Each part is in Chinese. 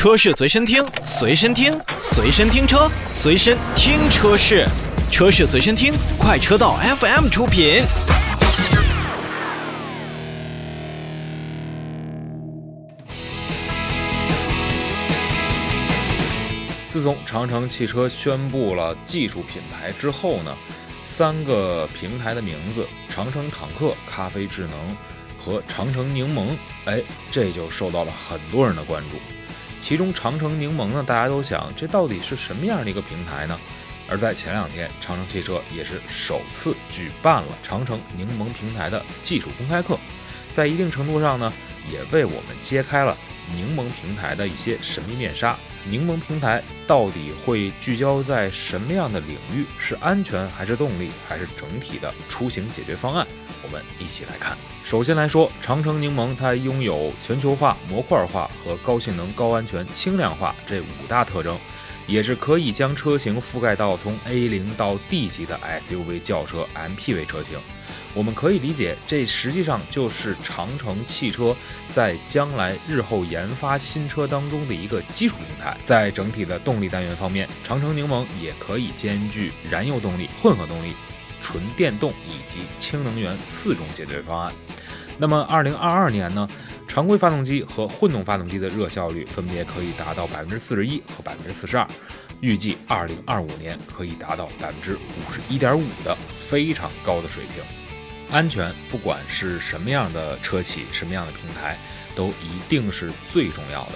车市随身听，随身听，随身听车，随身听车市，车市随身听，快车道 FM 出品。自从长城汽车宣布了技术品牌之后呢，三个平台的名字——长城坦克、咖啡智能和长城柠檬，哎，这就受到了很多人的关注。其中，长城柠檬呢，大家都想，这到底是什么样的一个平台呢？而在前两天，长城汽车也是首次举办了长城柠檬平台的技术公开课，在一定程度上呢，也为我们揭开了柠檬平台的一些神秘面纱。柠檬平台到底会聚焦在什么样的领域？是安全还是动力，还是整体的出行解决方案？我们一起来看。首先来说，长城柠檬它拥有全球化、模块化和高性能、高安全、轻量化这五大特征，也是可以将车型覆盖到从 A 零到 D 级的 SUV、轿车、MPV 车型。我们可以理解，这实际上就是长城汽车在将来日后研发新车当中的一个基础平台。在整体的动力单元方面，长城柠檬也可以兼具燃油动力、混合动力、纯电动以及氢能源四种解决方案。那么，二零二二年呢，常规发动机和混动发动机的热效率分别可以达到百分之四十一和百分之四十二，预计二零二五年可以达到百分之五十一点五的非常高的水平。安全，不管是什么样的车企、什么样的平台，都一定是最重要的。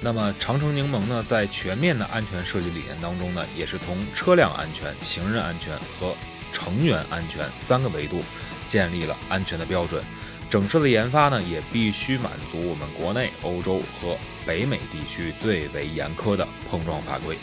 那么，长城柠檬呢，在全面的安全设计理念当中呢，也是从车辆安全、行人安全和成员安全三个维度建立了安全的标准。整车的研发呢，也必须满足我们国内、欧洲和北美地区最为严苛的碰撞法规。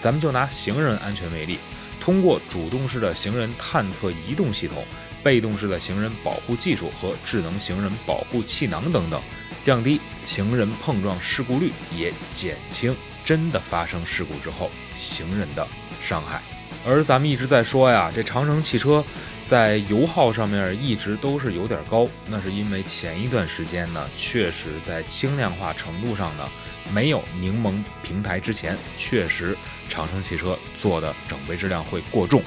咱们就拿行人安全为例，通过主动式的行人探测移动系统。被动式的行人保护技术和智能行人保护气囊等等，降低行人碰撞事故率，也减轻真的发生事故之后行人的伤害。而咱们一直在说呀，这长城汽车在油耗上面一直都是有点高，那是因为前一段时间呢，确实在轻量化程度上呢，没有柠檬平台之前，确实长城汽车做的整备质量会过重。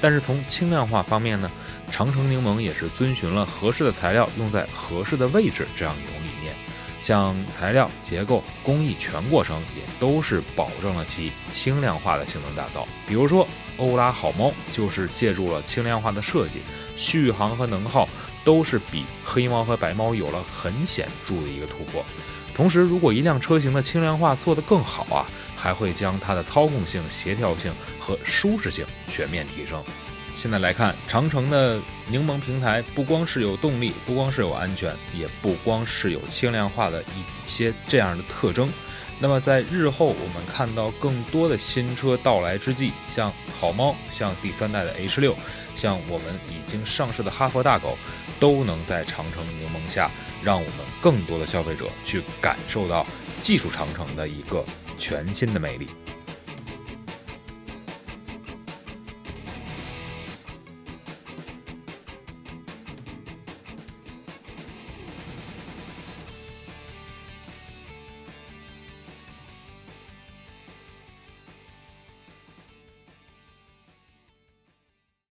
但是从轻量化方面呢？长城柠檬也是遵循了合适的材料用在合适的位置这样一种理念，像材料、结构、工艺全过程也都是保证了其轻量化的性能打造。比如说，欧拉好猫就是借助了轻量化的设计，续航和能耗都是比黑猫和白猫有了很显著的一个突破。同时，如果一辆车型的轻量化做得更好啊，还会将它的操控性、协调性和舒适性全面提升。现在来看，长城的柠檬平台不光是有动力，不光是有安全，也不光是有轻量化的一些这样的特征。那么在日后我们看到更多的新车到来之际，像好猫，像第三代的 H 六，像我们已经上市的哈佛大狗，都能在长城柠檬下，让我们更多的消费者去感受到技术长城的一个全新的魅力。